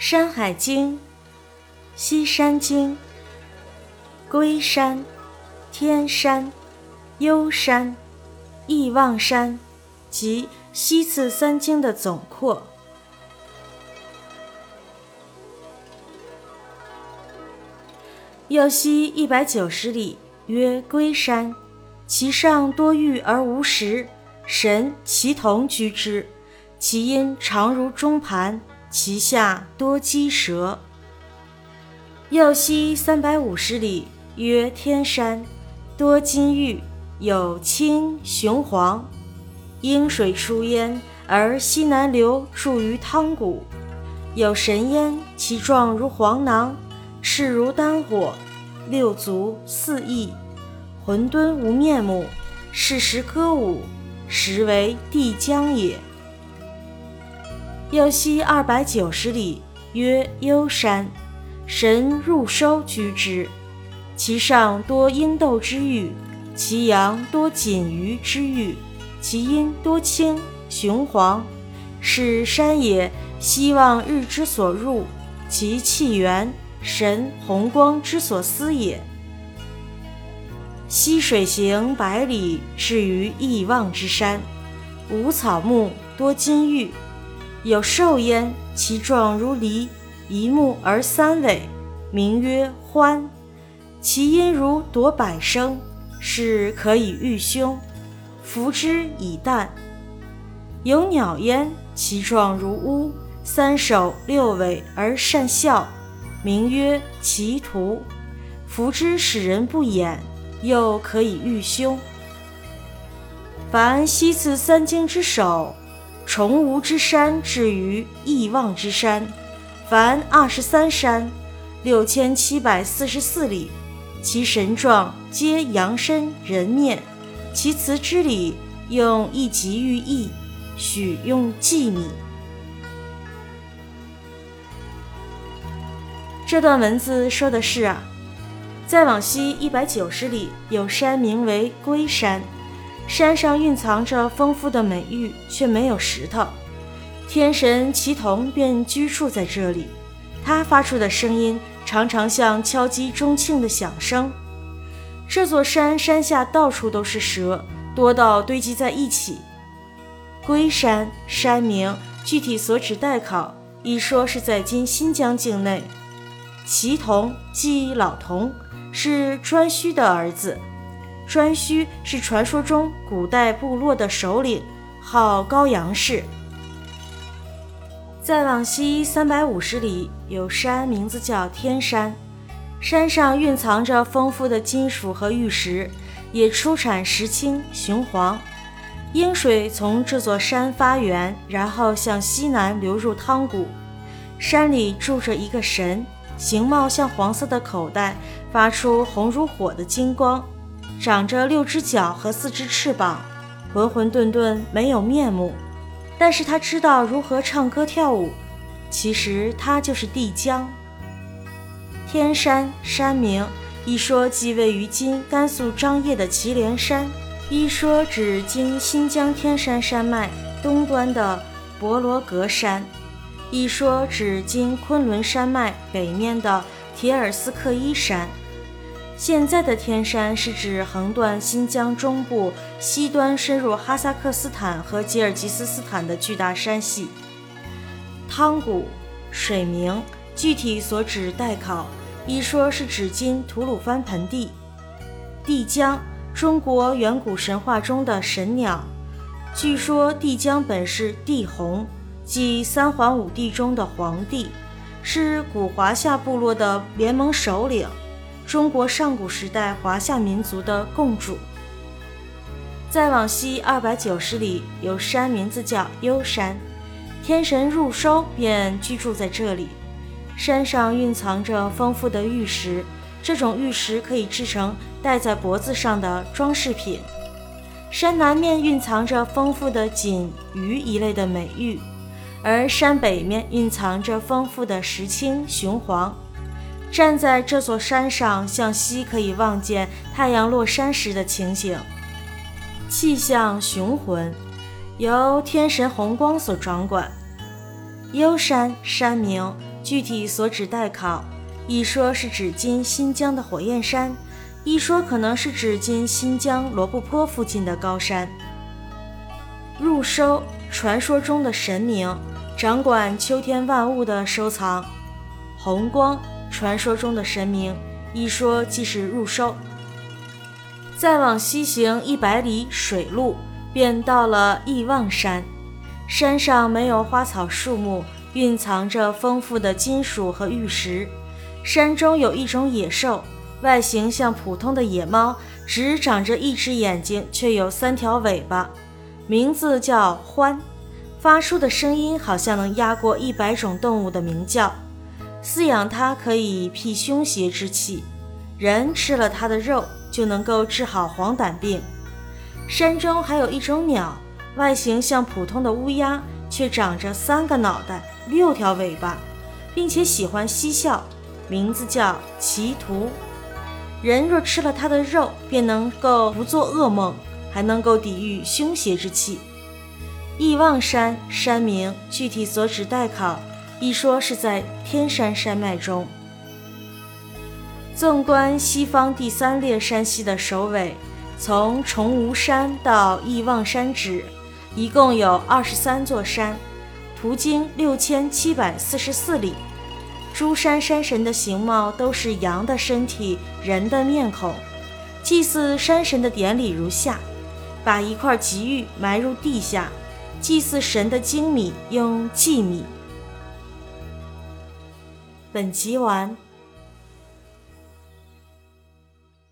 山海经》西山经》龟山、天山、幽山、忆望山及西次三经的总括。右西一百九十里，曰龟山，其上多玉而无石，神其同居之，其阴长如钟盘。其下多鸡蛇。右西三百五十里，曰天山，多金玉，有青雄黄，阴水出焉，而西南流注于汤谷，有神焉，其状如黄囊，赤如丹火，六足四翼，浑沌无面目，是时歌舞，实为帝江也。右西二百九十里，曰幽山，神入收居之，其上多鹰斗之玉，其阳多锦鱼之玉，其阴多青雄黄，是山也。希望日之所入，其气源神红光之所思也。溪水行百里，至于亿望之山，无草木，多金玉。有兽焉，其状如狸，一目而三尾，名曰欢。其音如夺百声，是可以御凶。服之以旦。有鸟焉，其状如乌，三首六尾而善笑，名曰奇图。服之使人不眼，又可以御凶。凡西次三经之首。崇吾之山至于亿望之山，凡二十三山，六千七百四十四里，其神状皆羊身人面，其辞之礼用一级寓意，许用计米。这段文字说的是啊，再往西一百九十里，有山名为龟山。山上蕴藏着丰富的美玉，却没有石头。天神齐同便居住在这里，他发出的声音常常像敲击钟磬的响声。这座山山下到处都是蛇，多到堆积在一起。龟山山名具体所指代考，一说是在今新疆境内。齐同即老童，是颛顼的儿子。颛顼是传说中古代部落的首领，号高阳氏。再往西三百五十里，有山，名字叫天山，山上蕴藏着丰富的金属和玉石，也出产石青、雄黄。阴水从这座山发源，然后向西南流入汤谷。山里住着一个神，形貌像黄色的口袋，发出红如火的金光。长着六只脚和四只翅膀，浑浑沌沌，没有面目。但是他知道如何唱歌跳舞。其实他就是帝江。天山山名，一说即位于今甘肃张掖的祁连山，一说指今新疆天山山脉东端的博罗格山，一说指今昆仑山脉北面的铁尔斯克伊山。现在的天山是指横断新疆中部西端，深入哈萨克斯坦和吉尔吉斯斯坦的巨大山系。汤谷水名，具体所指待考，一说是指今吐鲁番盆地。帝江，中国远古神话中的神鸟，据说帝江本是帝洪，即三皇五帝中的皇帝，是古华夏部落的联盟首领。中国上古时代华夏民族的共主。再往西二百九十里，有山，名字叫幽山，天神入收便居住在这里。山上蕴藏着丰富的玉石，这种玉石可以制成戴在脖子上的装饰品。山南面蕴藏着丰富的锦鱼一类的美玉，而山北面蕴藏着丰富的石青、雄黄。站在这座山上，向西可以望见太阳落山时的情景。气象雄浑，由天神红光所掌管。幽山山名具体所指待考。一说是指今新疆的火焰山，一说可能是指今新疆罗布泊附近的高山。入收，传说中的神明，掌管秋天万物的收藏。红光，传说中的神明，一说即是入收。再往西行一百里水路，便到了易望山。山上没有花草树木，蕴藏着丰富的金属和玉石。山中有一种野兽，外形像普通的野猫，只长着一只眼睛，却有三条尾巴，名字叫欢，发出的声音好像能压过一百种动物的鸣叫。饲养它可以辟凶邪之气，人吃了它的肉。就能够治好黄疸病。山中还有一种鸟，外形像普通的乌鸦，却长着三个脑袋、六条尾巴，并且喜欢嬉笑，名字叫奇图。人若吃了它的肉，便能够不做噩梦，还能够抵御凶邪之气。易望山山名具体所指待考，一说是在天山山脉中。纵观西方第三列山系的首尾，从崇吾山到易望山止，一共有二十三座山，途经六千七百四十四里。诸山山神的形貌都是羊的身体，人的面孔。祭祀山神的典礼如下：把一块吉玉埋入地下，祭祀神的精米用稷米。本集完。